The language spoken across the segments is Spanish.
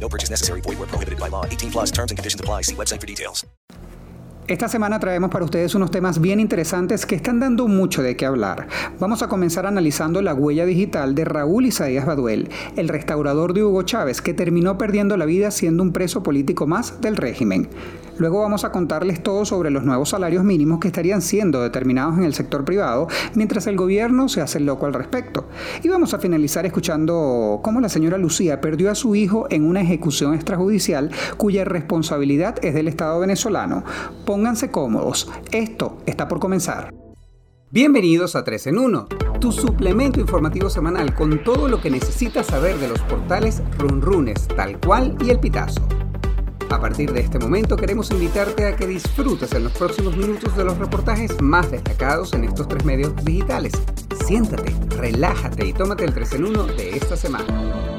No purchase necessary. Where prohibited by law. 18 plus terms and conditions apply. Website for details. Esta semana traemos para ustedes unos temas bien interesantes que están dando mucho de qué hablar. Vamos a comenzar analizando la huella digital de Raúl Isaías Baduel, el restaurador de Hugo Chávez, que terminó perdiendo la vida siendo un preso político más del régimen. Luego vamos a contarles todo sobre los nuevos salarios mínimos que estarían siendo determinados en el sector privado, mientras el gobierno se hace loco al respecto. Y vamos a finalizar escuchando cómo la señora Lucía perdió a su hijo en una ejecución extrajudicial cuya responsabilidad es del Estado venezolano. Pónganse cómodos, esto está por comenzar. Bienvenidos a 3 en 1, tu suplemento informativo semanal con todo lo que necesitas saber de los portales Runrunes, tal cual y el pitazo. A partir de este momento queremos invitarte a que disfrutes en los próximos minutos de los reportajes más destacados en estos tres medios digitales. Siéntate, relájate y tómate el 3 en 1 de esta semana.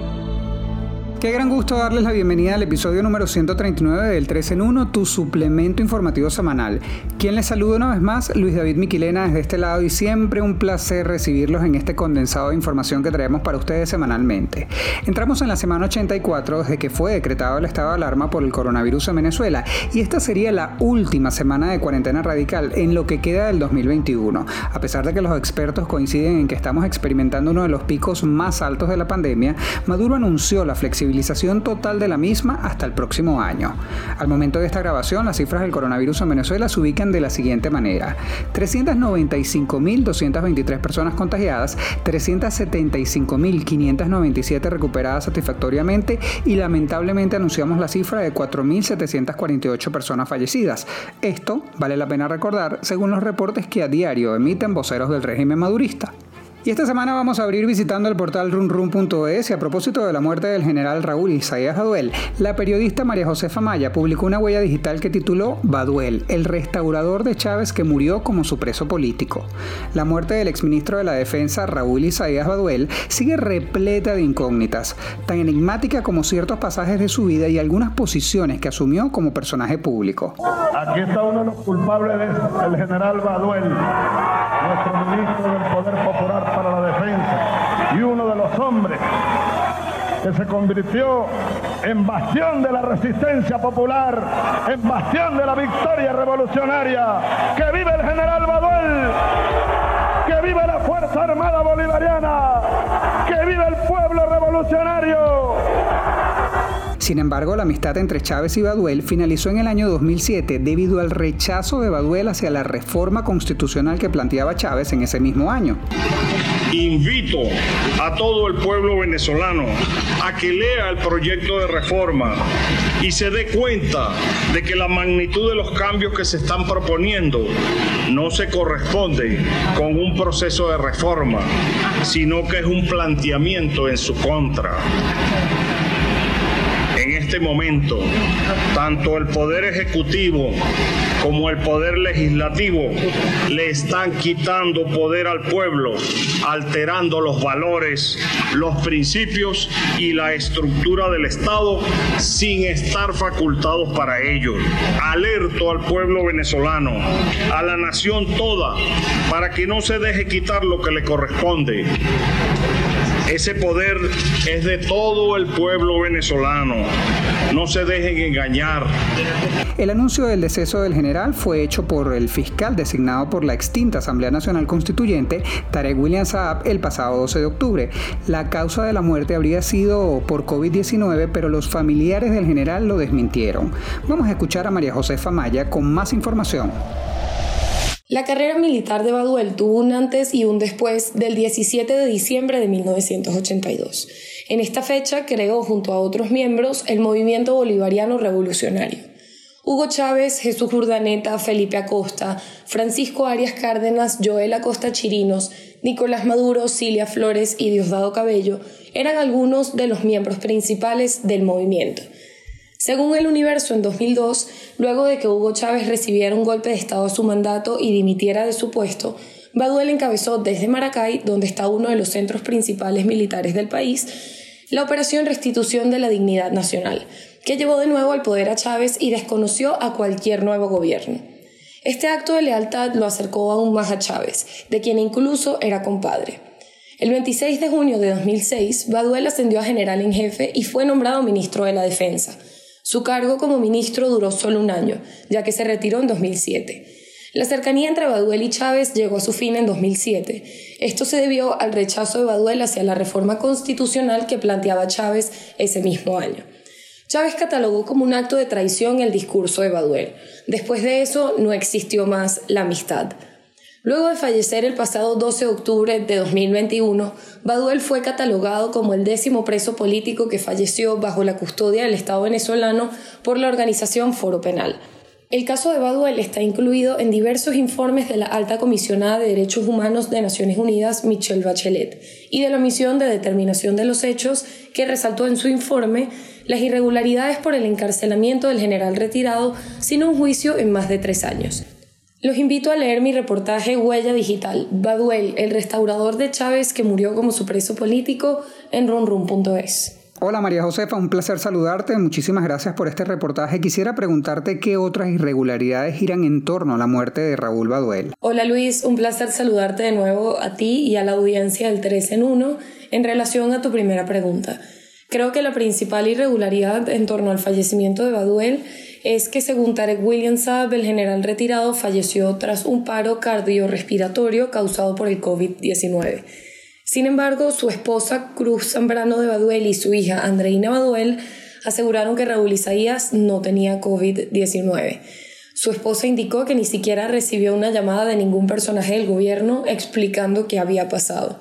Qué gran gusto darles la bienvenida al episodio número 139 del 3 en 1, tu suplemento informativo semanal. Quien les saluda una vez más, Luis David Miquilena desde este lado y siempre un placer recibirlos en este condensado de información que traemos para ustedes semanalmente. Entramos en la semana 84 desde que fue decretado el estado de alarma por el coronavirus en Venezuela y esta sería la última semana de cuarentena radical en lo que queda del 2021. A pesar de que los expertos coinciden en que estamos experimentando uno de los picos más altos de la pandemia, Maduro anunció la total de la misma hasta el próximo año. Al momento de esta grabación, las cifras del coronavirus en Venezuela se ubican de la siguiente manera. 395.223 personas contagiadas, 375.597 recuperadas satisfactoriamente y lamentablemente anunciamos la cifra de 4.748 personas fallecidas. Esto, vale la pena recordar, según los reportes que a diario emiten voceros del régimen madurista. Y esta semana vamos a abrir visitando el portal runrun.es y a propósito de la muerte del general Raúl Isaías Baduel, la periodista María Josefa Maya publicó una huella digital que tituló Baduel, el restaurador de Chávez que murió como su preso político. La muerte del exministro de la Defensa Raúl Isaías Baduel sigue repleta de incógnitas, tan enigmática como ciertos pasajes de su vida y algunas posiciones que asumió como personaje público. Aquí está uno de los culpables del general Baduel, nuestro ministro del Poder Popular para la defensa y uno de los hombres que se convirtió en bastión de la resistencia popular, en bastión de la victoria revolucionaria. ¡Que vive el general Baduel! ¡Que vive la Fuerza Armada Bolivariana! ¡Que vive el pueblo revolucionario! Sin embargo, la amistad entre Chávez y Baduel finalizó en el año 2007 debido al rechazo de Baduel hacia la reforma constitucional que planteaba Chávez en ese mismo año. Invito a todo el pueblo venezolano a que lea el proyecto de reforma y se dé cuenta de que la magnitud de los cambios que se están proponiendo no se corresponde con un proceso de reforma, sino que es un planteamiento en su contra este momento, tanto el Poder Ejecutivo como el Poder Legislativo le están quitando poder al pueblo, alterando los valores, los principios y la estructura del Estado sin estar facultados para ello. Alerto al pueblo venezolano, a la nación toda, para que no se deje quitar lo que le corresponde Ese poder es de todo el pueblo venezolano. No se dejen engañar. El anuncio del deceso del general fue hecho por el fiscal designado por la extinta Asamblea Nacional Constituyente, Tarek William Saab, el pasado 12 de octubre. La causa de la muerte habría sido por COVID-19, pero los familiares del general lo desmintieron. Vamos a escuchar a María Josefa Maya con más información. La carrera militar de Baduel tuvo un antes y un después del 17 de diciembre de 1982. En esta fecha creó junto a otros miembros el Movimiento Bolivariano Revolucionario. Hugo Chávez, Jesús Urdaneta, Felipe Acosta, Francisco Arias Cárdenas, Joel Acosta Chirinos, Nicolás Maduro, Cilia Flores y Diosdado Cabello eran algunos de los miembros principales del movimiento. Según el Universo, en 2002, luego de que Hugo Chávez recibiera un golpe de Estado a su mandato y dimitiera de su puesto, Baduel encabezó desde Maracay, donde está uno de los centros principales militares del país, la Operación Restitución de la Dignidad Nacional, que llevó de nuevo al poder a Chávez y desconoció a cualquier nuevo gobierno. Este acto de lealtad lo acercó aún más a Chávez, de quien incluso era compadre. El 26 de junio de 2006, Baduel ascendió a general en jefe y fue nombrado ministro de la Defensa. Su cargo como ministro duró solo un año, ya que se retiró en 2007. La cercanía entre Baduel y Chávez llegó a su fin en 2007. Esto se debió al rechazo de Baduel hacia la reforma constitucional que planteaba Chávez ese mismo año. Chávez catalogó como un acto de traición el discurso de Baduel. Después de eso no existió más la amistad. Luego de fallecer el pasado 12 de octubre de 2021, Baduel fue catalogado como el décimo preso político que falleció bajo la custodia del Estado venezolano por la organización Foro Penal. El caso de Baduel está incluido en diversos informes de la Alta Comisionada de Derechos Humanos de Naciones Unidas, Michelle Bachelet, y de la Misión de Determinación de los Hechos, que resaltó en su informe las irregularidades por el encarcelamiento del general retirado sin un juicio en más de tres años. Los invito a leer mi reportaje Huella Digital, Baduel, el restaurador de Chávez que murió como su preso político en runrun.es. Hola María Josefa, un placer saludarte. Muchísimas gracias por este reportaje. Quisiera preguntarte qué otras irregularidades giran en torno a la muerte de Raúl Baduel. Hola Luis, un placer saludarte de nuevo a ti y a la audiencia del 3 en 1 en relación a tu primera pregunta. Creo que la principal irregularidad en torno al fallecimiento de Baduel es que según Tarek William Saab, el general retirado falleció tras un paro cardiorrespiratorio causado por el COVID-19. Sin embargo, su esposa Cruz Zambrano de Baduel y su hija Andreina Baduel aseguraron que Raúl Isaías no tenía COVID-19. Su esposa indicó que ni siquiera recibió una llamada de ningún personaje del gobierno explicando qué había pasado.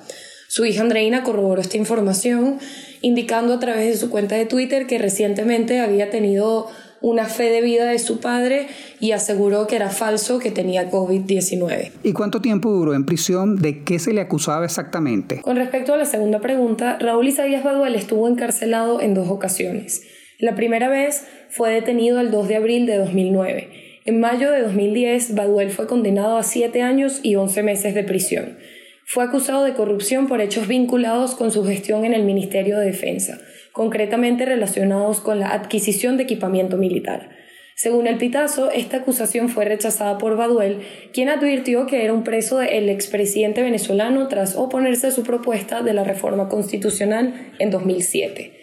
Su hija Andreina corroboró esta información, indicando a través de su cuenta de Twitter que recientemente había tenido una fe de vida de su padre y aseguró que era falso que tenía COVID-19. ¿Y cuánto tiempo duró en prisión? ¿De qué se le acusaba exactamente? Con respecto a la segunda pregunta, Raúl Isaías Baduel estuvo encarcelado en dos ocasiones. La primera vez fue detenido el 2 de abril de 2009. En mayo de 2010, Baduel fue condenado a 7 años y 11 meses de prisión. Fue acusado de corrupción por hechos vinculados con su gestión en el Ministerio de Defensa concretamente relacionados con la adquisición de equipamiento militar. Según el Pitazo, esta acusación fue rechazada por Baduel, quien advirtió que era un preso del expresidente venezolano tras oponerse a su propuesta de la reforma constitucional en 2007.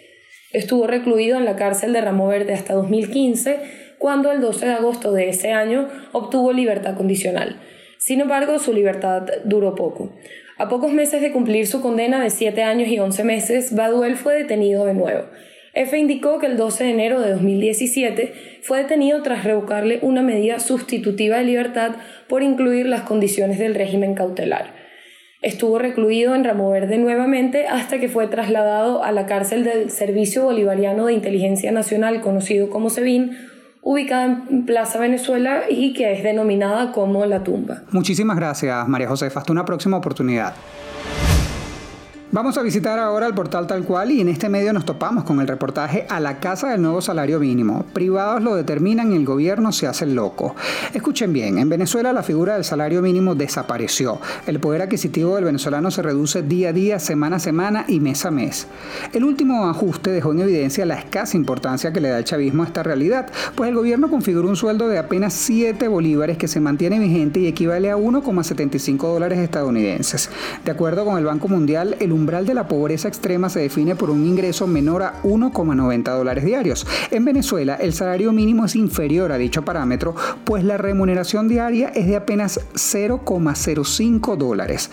Estuvo recluido en la cárcel de Ramo Verde hasta 2015, cuando el 12 de agosto de ese año obtuvo libertad condicional. Sin embargo, su libertad duró poco. A pocos meses de cumplir su condena de 7 años y 11 meses, Baduel fue detenido de nuevo. F indicó que el 12 de enero de 2017 fue detenido tras revocarle una medida sustitutiva de libertad por incluir las condiciones del régimen cautelar. Estuvo recluido en Ramo Verde nuevamente hasta que fue trasladado a la cárcel del Servicio Bolivariano de Inteligencia Nacional, conocido como SEBIN, ubicada en Plaza Venezuela y que es denominada como La Tumba. Muchísimas gracias, María Josefa. Hasta una próxima oportunidad. Vamos a visitar ahora el portal tal cual y en este medio nos topamos con el reportaje a la casa del nuevo salario mínimo. Privados lo determinan y el gobierno se hace loco. Escuchen bien, en Venezuela la figura del salario mínimo desapareció. El poder adquisitivo del venezolano se reduce día a día, semana a semana y mes a mes. El último ajuste dejó en evidencia la escasa importancia que le da el chavismo a esta realidad, pues el gobierno configuró un sueldo de apenas 7 bolívares que se mantiene vigente y equivale a 1,75 dólares estadounidenses. De acuerdo con el Banco Mundial, el umbral de la pobreza extrema se define por un ingreso menor a 1,90 dólares diarios. En Venezuela, el salario mínimo es inferior a dicho parámetro, pues la remuneración diaria es de apenas 0,05 dólares.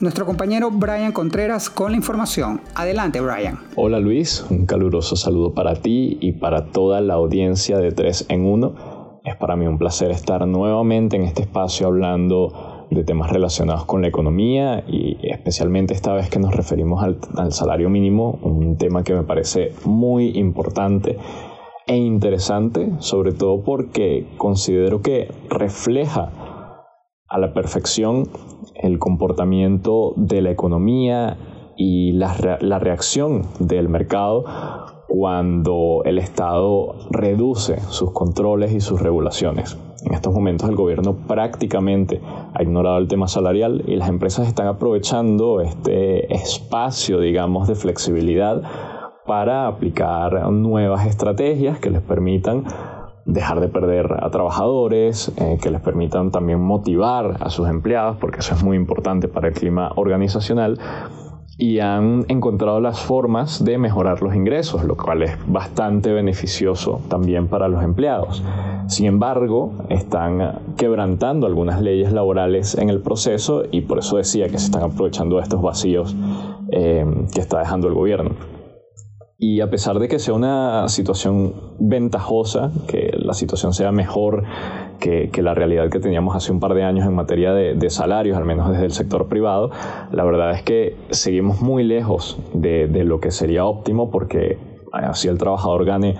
Nuestro compañero Brian Contreras con la información. Adelante, Brian. Hola Luis, un caluroso saludo para ti y para toda la audiencia de 3 en 1. Es para mí un placer estar nuevamente en este espacio hablando de temas relacionados con la economía y especialmente esta vez que nos referimos al, al salario mínimo, un tema que me parece muy importante e interesante, sobre todo porque considero que refleja a la perfección el comportamiento de la economía y la, la, reacción del mercado cuando el Estado reduce sus controles y sus regulaciones. En estos momentos el gobierno prácticamente ha ignorado el tema salarial y las empresas están aprovechando este espacio, digamos, de flexibilidad para aplicar nuevas estrategias que les permitan dejar de perder a trabajadores, eh, que les permitan también motivar a sus empleados, porque eso es muy importante para el clima organizacional, y han encontrado las formas de mejorar los ingresos, lo cual es bastante beneficioso también para los empleados. Sin embargo, están quebrantando algunas leyes laborales en el proceso y por eso decía que se están aprovechando de estos vacíos eh, que está dejando el gobierno. Y a pesar de que sea una situación ventajosa, que la situación sea mejor que, la realidad que teníamos hace un par de años en materia de, salarios, al menos desde el sector privado, la verdad es que seguimos muy lejos de, lo que sería óptimo porque así el trabajador gane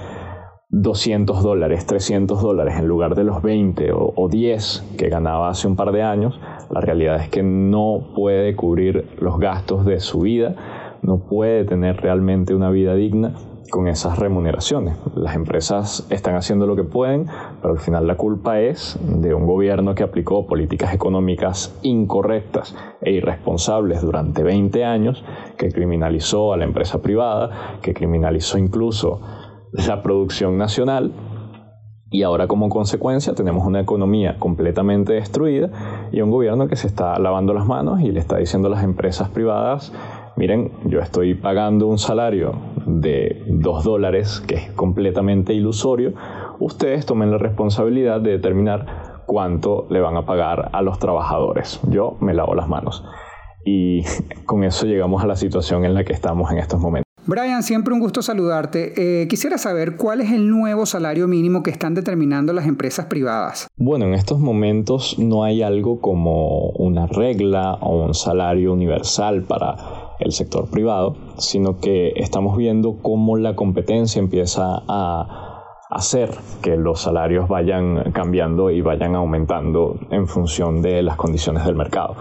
200 dólares, 300 dólares en lugar de los 20 o, o 10 que ganaba hace un par de años, la realidad es que no puede cubrir los gastos de su vida no puede tener realmente una vida digna con esas remuneraciones. Las empresas están haciendo lo que pueden, pero al final la culpa es de un gobierno que aplicó políticas económicas incorrectas e irresponsables durante 20 años, que criminalizó a la empresa privada, que criminalizó incluso la producción nacional y ahora como consecuencia tenemos una economía completamente destruida y un gobierno que se está lavando las manos y le está diciendo a las empresas privadas miren, yo estoy pagando un salario de 2 dólares que es completamente ilusorio, ustedes tomen la responsabilidad de determinar cuánto le van a pagar a los trabajadores. Yo me lavo las manos. Y con eso llegamos a la situación en la que estamos en estos momentos. Brian, siempre un gusto saludarte. Eh, quisiera saber cuál es el nuevo salario mínimo que están determinando las empresas privadas. Bueno, en estos momentos no hay algo como una regla o un salario universal para el sector privado, sino que estamos viendo cómo la competencia empieza a hacer que los salarios vayan cambiando y vayan aumentando en función de las condiciones del mercado.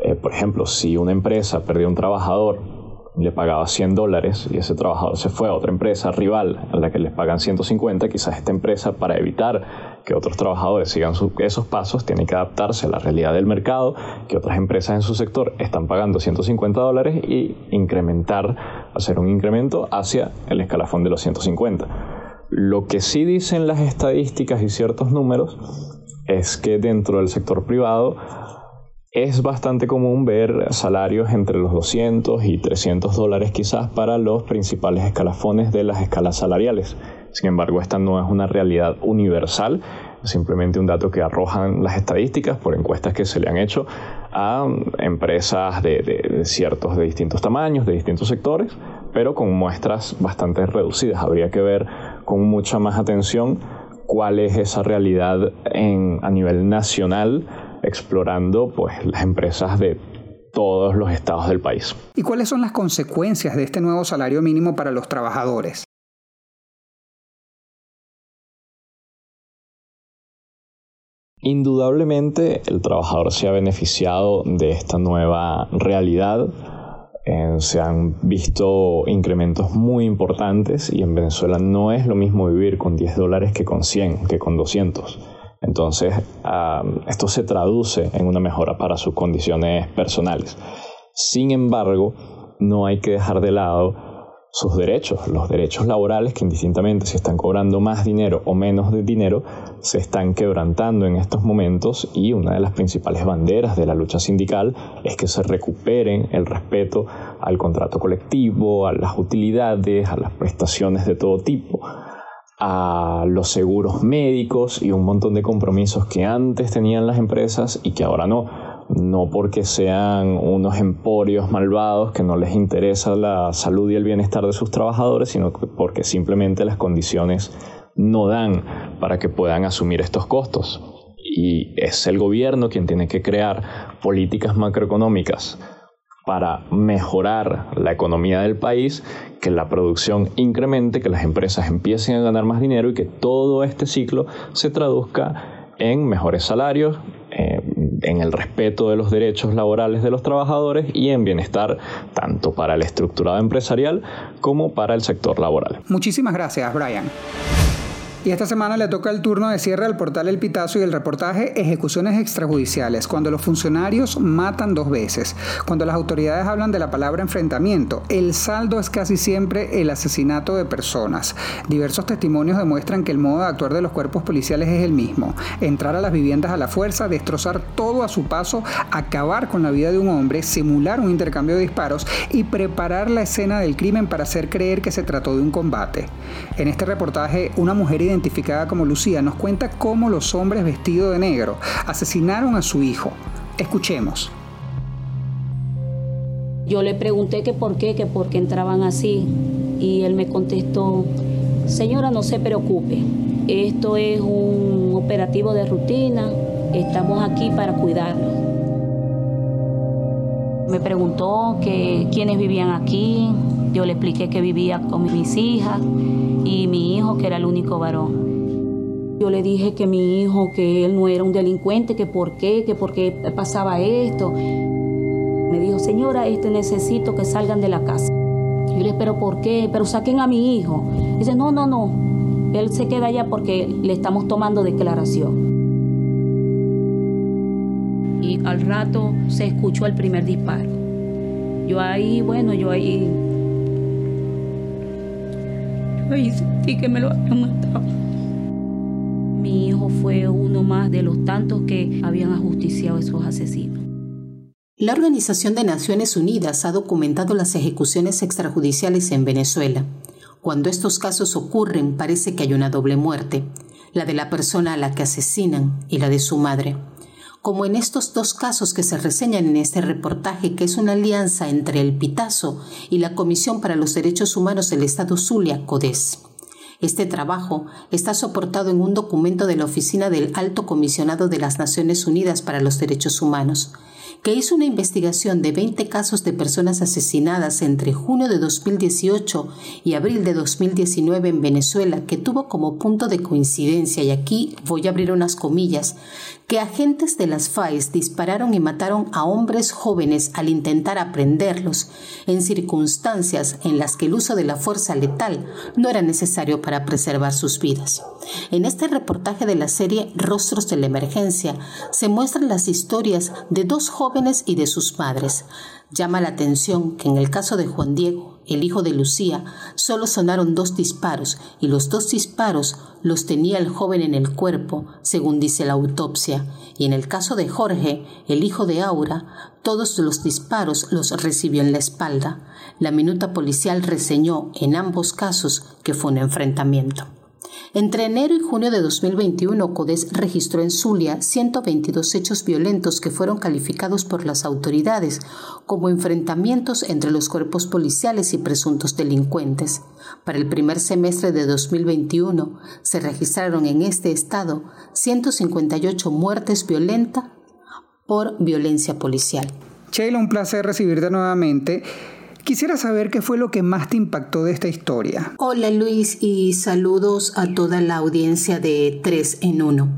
Eh, por ejemplo, si una empresa perdió un trabajador le pagaba 100 dólares y ese trabajador se fue a otra empresa rival a la que les pagan 150, quizás esta empresa para evitar que otros trabajadores sigan esos pasos tiene que adaptarse a la realidad del mercado, que otras empresas en su sector están pagando 150 dólares y incrementar, hacer un incremento hacia el escalafón de los 150. Lo que sí dicen las estadísticas y ciertos números es que dentro del sector privado es bastante común ver salarios entre los 200 y 300 dólares quizás para los principales escalafones de las escalas salariales. Sin embargo, esta no es una realidad universal, simplemente un dato que arrojan las estadísticas por encuestas que se le han hecho a empresas de, ciertos, de distintos tamaños, de distintos sectores, pero con muestras bastante reducidas. Habría que ver con mucha más atención cuál es esa realidad a nivel nacional explorando pues, las empresas de todos los estados del país. ¿Y cuáles son las consecuencias de este nuevo salario mínimo para los trabajadores? Indudablemente el trabajador se ha beneficiado de esta nueva realidad. Eh, se han visto incrementos muy importantes y en Venezuela no es lo mismo vivir con 10 dólares que con 100, que con 200. Entonces, esto se traduce en una mejora para sus condiciones personales. Sin embargo, no hay que dejar de lado sus derechos, los derechos laborales que indistintamente si están cobrando más dinero o menos de dinero, se están quebrantando en estos momentos y una de las principales banderas de la lucha sindical es que se recuperen el respeto al contrato colectivo, a las utilidades, a las prestaciones de todo tipo a los seguros médicos y un montón de compromisos que antes tenían las empresas y que ahora no no porque sean unos emporios malvados que no les interesa la salud y el bienestar de sus trabajadores, sino porque simplemente las condiciones no dan para que puedan asumir estos costos. Y es el gobierno quien tiene que crear políticas macroeconómicas para mejorar la economía del país, que la producción incremente, que las empresas empiecen a ganar más dinero y que todo este ciclo se traduzca en mejores salarios, eh, en el respeto de los derechos laborales de los trabajadores y en bienestar tanto para el estructurado empresarial como para el sector laboral. Muchísimas gracias, Brian. Y esta semana le toca el turno de cierre al portal El Pitazo y el reportaje Ejecuciones extrajudiciales, cuando los funcionarios matan dos veces. Cuando las autoridades hablan de la palabra enfrentamiento, el saldo es casi siempre el asesinato de personas. Diversos testimonios demuestran que el modo de actuar de los cuerpos policiales es el mismo. Entrar a las viviendas a la fuerza, destrozar todo a su paso, acabar con la vida de un hombre, simular un intercambio de disparos y preparar la escena del crimen para hacer creer que se trató de un combate. En este reportaje, una mujer identificada identificada como Lucía, nos cuenta cómo los hombres vestidos de negro asesinaron a su hijo. Escuchemos. Yo le pregunté que por qué, que por qué entraban así. Y él me contestó, señora, no se preocupe. Esto es un operativo de rutina. Estamos aquí para cuidarlo. Me preguntó que quiénes vivían aquí. Yo le expliqué que vivía con mis hijas y mi hijo, que era el único varón. Yo le dije que mi hijo, que él no era un delincuente, que por qué, que por qué pasaba esto. Me dijo, señora, este necesito que salgan de la casa. Yo le dije, pero ¿por qué? Pero saquen a mi hijo. Dice, no, no, no. Él se queda allá porque le estamos tomando declaración. Y al rato se escuchó el primer disparo. Yo ahí, bueno, yo ahí y sentí que me lo habían matado. Mi hijo fue uno más de los tantos que habían ajusticiado a esos asesinos. La Organización de Naciones Unidas ha documentado las ejecuciones extrajudiciales en Venezuela. Cuando estos casos ocurren parece que hay una doble muerte, la de la persona a la que asesinan y la de su madre como en estos dos casos que se reseñan en este reportaje, que es una alianza entre el Pitazo y la Comisión para los Derechos Humanos del Estado Zulia, CODES. Este trabajo está soportado en un documento de la Oficina del Alto Comisionado de las Naciones Unidas para los Derechos Humanos, que hizo una investigación de 20 casos de personas asesinadas entre junio de 2018 y abril de 2019 en Venezuela, que tuvo como punto de coincidencia, y aquí voy a abrir unas comillas, que agentes de las FAES dispararon y mataron a hombres jóvenes al intentar aprenderlos, en circunstancias en las que el uso de la fuerza letal no era necesario para preservar sus vidas. En este reportaje de la serie Rostros de la Emergencia se muestran las historias de dos jóvenes y de sus padres. Llama la atención que en el caso de Juan Diego, el hijo de Lucía, solo sonaron dos disparos y los dos disparos los tenía el joven en el cuerpo, según dice la autopsia, y en el caso de Jorge, el hijo de Aura, todos los disparos los recibió en la espalda. La minuta policial reseñó en ambos casos que fue un enfrentamiento. Entre enero y junio de 2021, CODES registró en Zulia 122 hechos violentos que fueron calificados por las autoridades como enfrentamientos entre los cuerpos policiales y presuntos delincuentes. Para el primer semestre de 2021 se registraron en este estado 158 muertes violentas por violencia policial. Sheila, un placer recibirte nuevamente. Quisiera saber qué fue lo que más te impactó de esta historia. Hola Luis y saludos a toda la audiencia de 3 en 1.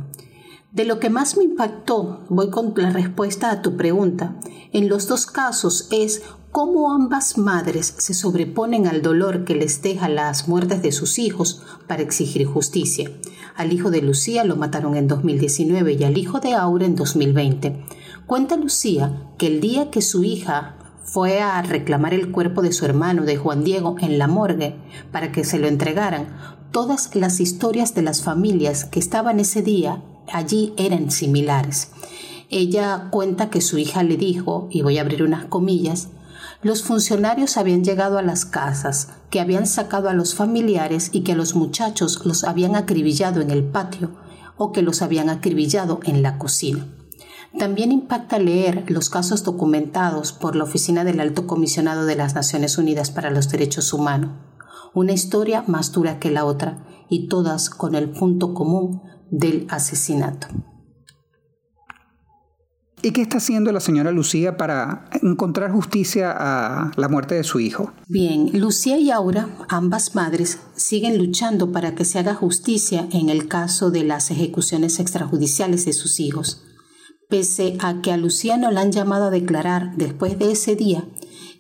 De lo que más me impactó, voy con la respuesta a tu pregunta. En los dos casos es cómo ambas madres se sobreponen al dolor que les deja las muertes de sus hijos para exigir justicia. Al hijo de Lucía lo mataron en 2019 y al hijo de Aura en 2020. Cuenta Lucía que el día que su hija fue a reclamar el cuerpo de su hermano, de Juan Diego, en la morgue para que se lo entregaran, todas las historias de las familias que estaban ese día allí eran similares. Ella cuenta que su hija le dijo, y voy a abrir unas comillas, los funcionarios habían llegado a las casas, que habían sacado a los familiares y que los muchachos los habían acribillado en el patio o que los habían acribillado en la cocina. También impacta leer los casos documentados por la Oficina del Alto Comisionado de las Naciones Unidas para los Derechos Humanos. Una historia más dura que la otra y todas con el punto común del asesinato. ¿Y qué está haciendo la señora Lucía para encontrar justicia a la muerte de su hijo? Bien, Lucía y Aura, ambas madres, siguen luchando para que se haga justicia en el caso de las ejecuciones extrajudiciales de sus hijos. Pese a que a Lucía no la han llamado a declarar después de ese día,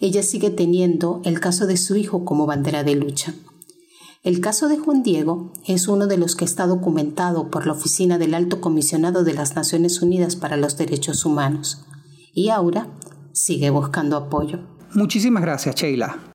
ella sigue teniendo el caso de su hijo como bandera de lucha. El caso de Juan Diego es uno de los que está documentado por la Oficina del Alto Comisionado de las Naciones Unidas para los Derechos Humanos. Y Aura sigue buscando apoyo. Muchísimas gracias, Sheila.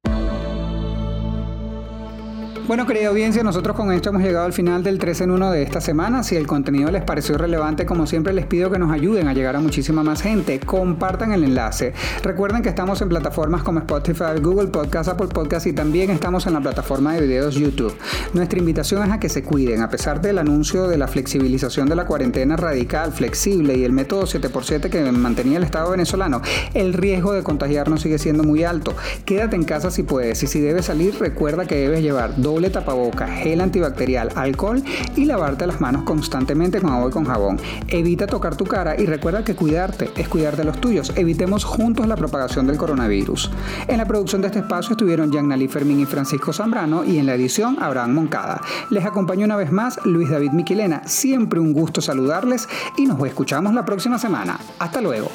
Bueno, querida audiencia, nosotros con esto hemos llegado al final del 3 en 1 de esta semana. Si el contenido les pareció relevante, como siempre les pido que nos ayuden a llegar a muchísima más gente. Compartan el enlace. Recuerden que estamos en plataformas como Spotify, Google Podcast, Apple Podcast y también estamos en la plataforma de videos YouTube. Nuestra invitación es a que se cuiden. A pesar del anuncio de la flexibilización de la cuarentena radical, flexible y el método 7x7 que mantenía el Estado venezolano, el riesgo de contagiarnos sigue siendo muy alto. Quédate en casa si puedes y si debes salir, recuerda que debes llevar doble tapaboca, gel antibacterial, alcohol y lavarte las manos constantemente con agua y con jabón. Evita tocar tu cara y recuerda que cuidarte es cuidar de los tuyos. Evitemos juntos la propagación del coronavirus. En la producción de este espacio estuvieron Nali Fermín y Francisco Zambrano y en la edición Abraham Moncada. Les acompañó una vez más Luis David Miquilena. Siempre un gusto saludarles y nos escuchamos la próxima semana. Hasta luego.